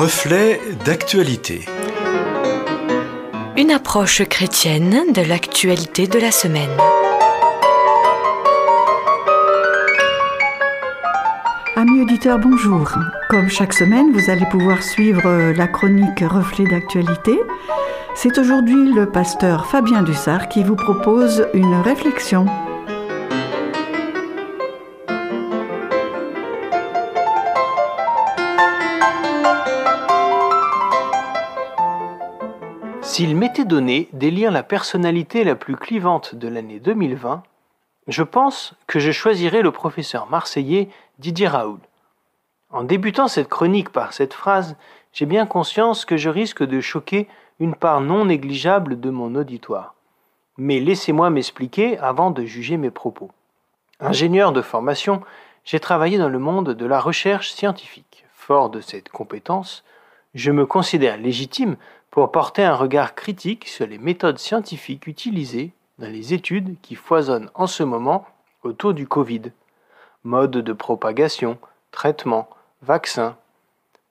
Reflet d'actualité. Une approche chrétienne de l'actualité de la semaine. Amis auditeurs, bonjour. Comme chaque semaine, vous allez pouvoir suivre la chronique Reflet d'actualité. C'est aujourd'hui le pasteur Fabien Dussard qui vous propose une réflexion. S'il m'était donné d'élire la personnalité la plus clivante de l'année 2020, je pense que je choisirais le professeur marseillais Didier Raoul. En débutant cette chronique par cette phrase, j'ai bien conscience que je risque de choquer une part non négligeable de mon auditoire. Mais laissez-moi m'expliquer avant de juger mes propos. Ingénieur de formation, j'ai travaillé dans le monde de la recherche scientifique. Fort de cette compétence, je me considère légitime pour porter un regard critique sur les méthodes scientifiques utilisées dans les études qui foisonnent en ce moment autour du Covid. Mode de propagation, traitement, vaccin.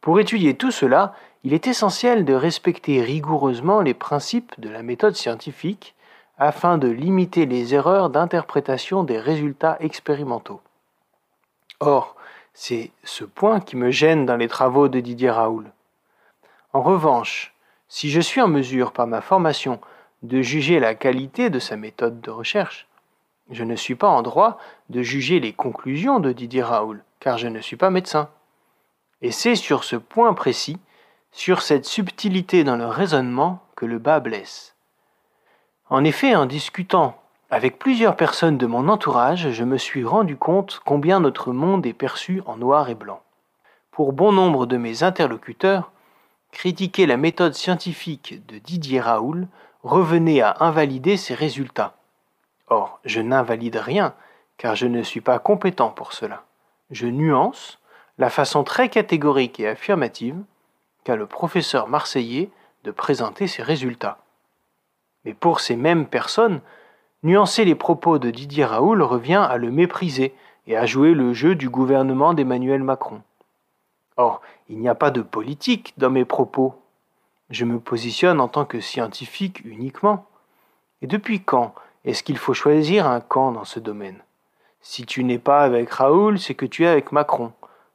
Pour étudier tout cela, il est essentiel de respecter rigoureusement les principes de la méthode scientifique afin de limiter les erreurs d'interprétation des résultats expérimentaux. Or, c'est ce point qui me gêne dans les travaux de Didier Raoul. En revanche, si je suis en mesure, par ma formation, de juger la qualité de sa méthode de recherche, je ne suis pas en droit de juger les conclusions de Didier Raoul, car je ne suis pas médecin. Et c'est sur ce point précis, sur cette subtilité dans le raisonnement, que le bas blesse. En effet, en discutant avec plusieurs personnes de mon entourage, je me suis rendu compte combien notre monde est perçu en noir et blanc. Pour bon nombre de mes interlocuteurs, critiquer la méthode scientifique de Didier Raoul revenait à invalider ses résultats. Or, je n'invalide rien, car je ne suis pas compétent pour cela. Je nuance la façon très catégorique et affirmative qu'a le professeur marseillais de présenter ses résultats. Mais pour ces mêmes personnes, nuancer les propos de Didier Raoul revient à le mépriser et à jouer le jeu du gouvernement d'Emmanuel Macron. Or, il n'y a pas de politique dans mes propos. Je me positionne en tant que scientifique uniquement. Et depuis quand est-ce qu'il faut choisir un camp dans ce domaine? Si tu n'es pas avec Raoul, c'est que tu es avec Macron.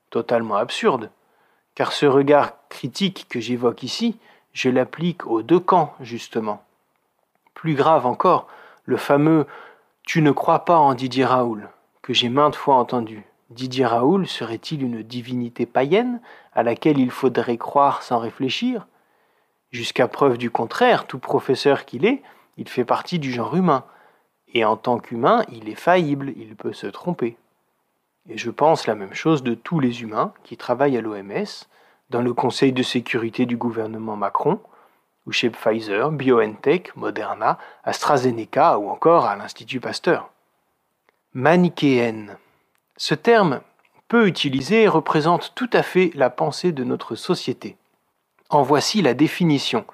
Totalement absurde. Car ce regard critique que j'évoque ici, je l'applique aux deux camps, justement. Plus grave encore, le fameux Tu ne crois pas en Didier Raoul, que j'ai maintes fois entendu. Didier Raoul serait-il une divinité païenne à laquelle il faudrait croire sans réfléchir? Jusqu'à preuve du contraire, tout professeur qu'il est, il fait partie du genre humain. Et en tant qu'humain, il est faillible, il peut se tromper. Et je pense la même chose de tous les humains qui travaillent à l'OMS, dans le Conseil de sécurité du gouvernement Macron, ou chez Pfizer, BioNTech, Moderna, AstraZeneca ou encore à l'Institut Pasteur. Manichéenne. Ce terme, peu utilisé, représente tout à fait la pensée de notre société. En voici la définition,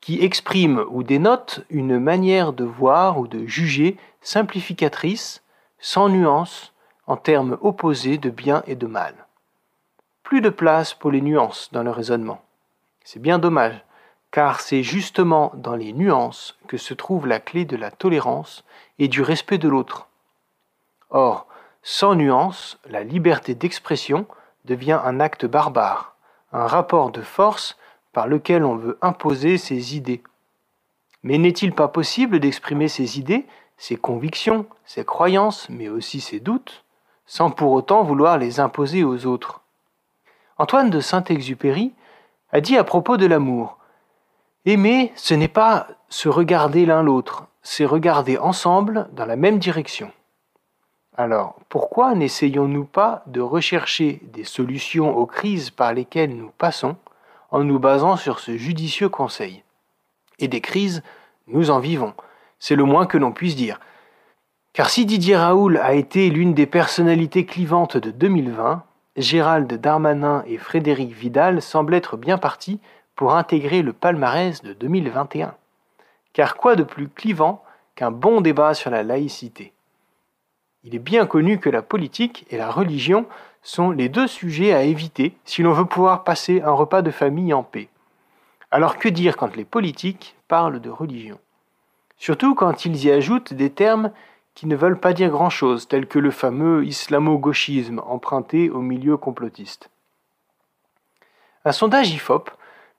qui exprime ou dénote une manière de voir ou de juger simplificatrice, sans nuance, en termes opposés de bien et de mal. Plus de place pour les nuances dans le raisonnement. C'est bien dommage, car c'est justement dans les nuances que se trouve la clé de la tolérance et du respect de l'autre. Or, sans nuance, la liberté d'expression devient un acte barbare, un rapport de force par lequel on veut imposer ses idées. Mais n'est-il pas possible d'exprimer ses idées, ses convictions, ses croyances, mais aussi ses doutes, sans pour autant vouloir les imposer aux autres? Antoine de Saint-Exupéry a dit à propos de l'amour Aimer, ce n'est pas se regarder l'un l'autre, c'est regarder ensemble dans la même direction. Alors, pourquoi n'essayons-nous pas de rechercher des solutions aux crises par lesquelles nous passons en nous basant sur ce judicieux conseil? Et des crises, nous en vivons, c'est le moins que l'on puisse dire. Car si Didier Raoul a été l'une des personnalités clivantes de 2020, Gérald Darmanin et Frédéric Vidal semblent être bien partis pour intégrer le palmarès de 2021. Car quoi de plus clivant qu'un bon débat sur la laïcité? Il est bien connu que la politique et la religion sont les deux sujets à éviter si l'on veut pouvoir passer un repas de famille en paix. Alors que dire quand les politiques parlent de religion? Surtout quand ils y ajoutent des termes qui ne veulent pas dire grand-chose, tels que le fameux islamo-gauchisme emprunté au milieu complotiste. Un sondage IFOP,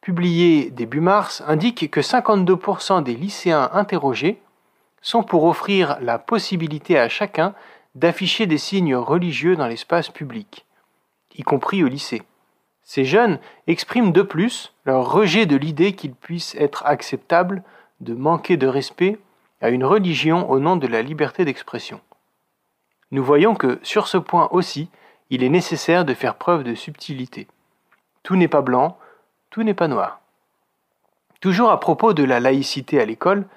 publié début mars, indique que 52% des lycéens interrogés sont pour offrir la possibilité à chacun d'afficher des signes religieux dans l'espace public, y compris au lycée. Ces jeunes expriment de plus leur rejet de l'idée qu'il puisse être acceptable de manquer de respect à une religion au nom de la liberté d'expression. Nous voyons que sur ce point aussi, il est nécessaire de faire preuve de subtilité. Tout n'est pas blanc, tout n'est pas noir. Toujours à propos de la laïcité à l'école,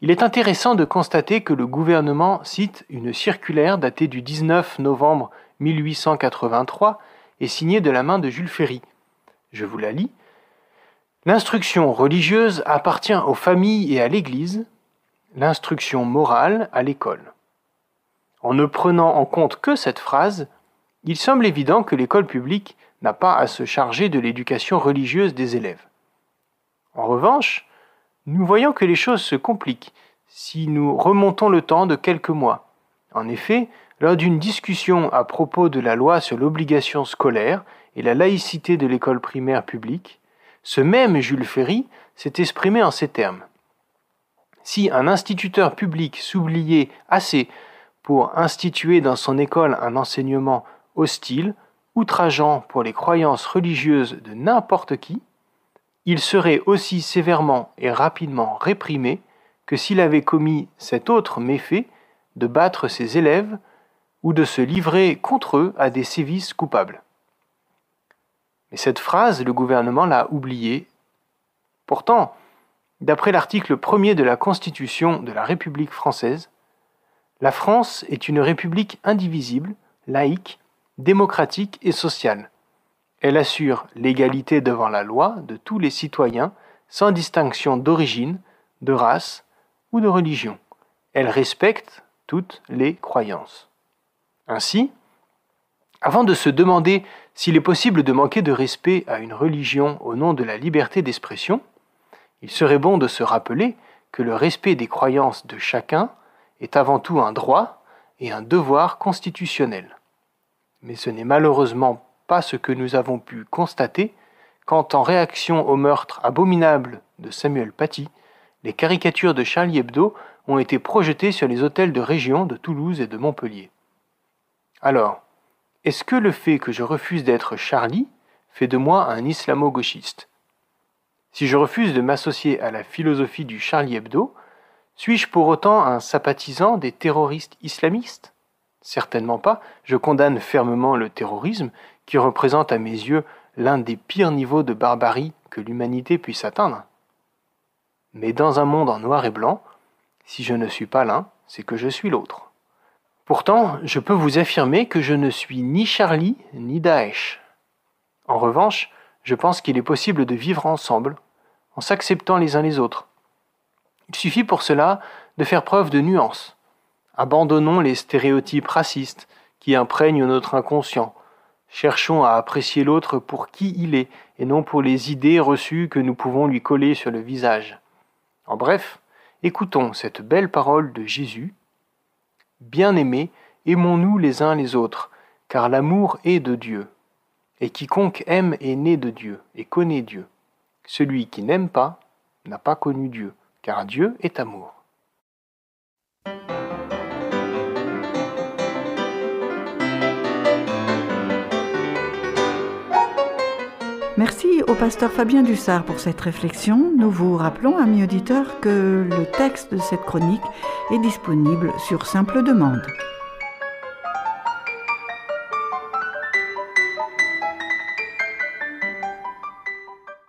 il est intéressant de constater que le gouvernement cite une circulaire datée du 19 novembre 1883 et signée de la main de Jules Ferry. Je vous la lis. L'instruction religieuse appartient aux familles et à l'Église, l'instruction morale à l'école. En ne prenant en compte que cette phrase, il semble évident que l'école publique n'a pas à se charger de l'éducation religieuse des élèves. En revanche, nous voyons que les choses se compliquent si nous remontons le temps de quelques mois. En effet, lors d'une discussion à propos de la loi sur l'obligation scolaire et la laïcité de l'école primaire publique, ce même Jules Ferry s'est exprimé en ces termes. Si un instituteur public s'oubliait assez pour instituer dans son école un enseignement hostile, outrageant pour les croyances religieuses de n'importe qui, il serait aussi sévèrement et rapidement réprimé que s'il avait commis cet autre méfait de battre ses élèves ou de se livrer contre eux à des sévices coupables. Mais cette phrase, le gouvernement l'a oubliée. Pourtant, d'après l'article 1er de la Constitution de la République française, la France est une république indivisible, laïque, démocratique et sociale. Elle assure l'égalité devant la loi de tous les citoyens sans distinction d'origine, de race ou de religion. Elle respecte toutes les croyances. Ainsi, avant de se demander s'il est possible de manquer de respect à une religion au nom de la liberté d'expression, il serait bon de se rappeler que le respect des croyances de chacun est avant tout un droit et un devoir constitutionnel. Mais ce n'est malheureusement pas ce que nous avons pu constater quand, en réaction au meurtre abominable de Samuel Paty, les caricatures de Charlie Hebdo ont été projetées sur les hôtels de région de Toulouse et de Montpellier. Alors, est-ce que le fait que je refuse d'être Charlie fait de moi un islamo-gauchiste? Si je refuse de m'associer à la philosophie du Charlie Hebdo, suis-je pour autant un sympathisant des terroristes islamistes? Certainement pas, je condamne fermement le terrorisme qui représente à mes yeux l'un des pires niveaux de barbarie que l'humanité puisse atteindre. Mais dans un monde en noir et blanc, si je ne suis pas l'un, c'est que je suis l'autre. Pourtant, je peux vous affirmer que je ne suis ni Charlie ni Daesh. En revanche, je pense qu'il est possible de vivre ensemble, en s'acceptant les uns les autres. Il suffit pour cela de faire preuve de nuance. Abandonnons les stéréotypes racistes qui imprègnent notre inconscient, Cherchons à apprécier l'autre pour qui il est, et non pour les idées reçues que nous pouvons lui coller sur le visage. En bref, écoutons cette belle parole de Jésus. Bien-aimés, aimons-nous les uns les autres, car l'amour est de Dieu. Et quiconque aime est né de Dieu et connaît Dieu. Celui qui n'aime pas n'a pas connu Dieu, car Dieu est amour. Merci au pasteur Fabien Dussard pour cette réflexion. Nous vous rappelons, amis auditeurs, que le texte de cette chronique est disponible sur simple demande.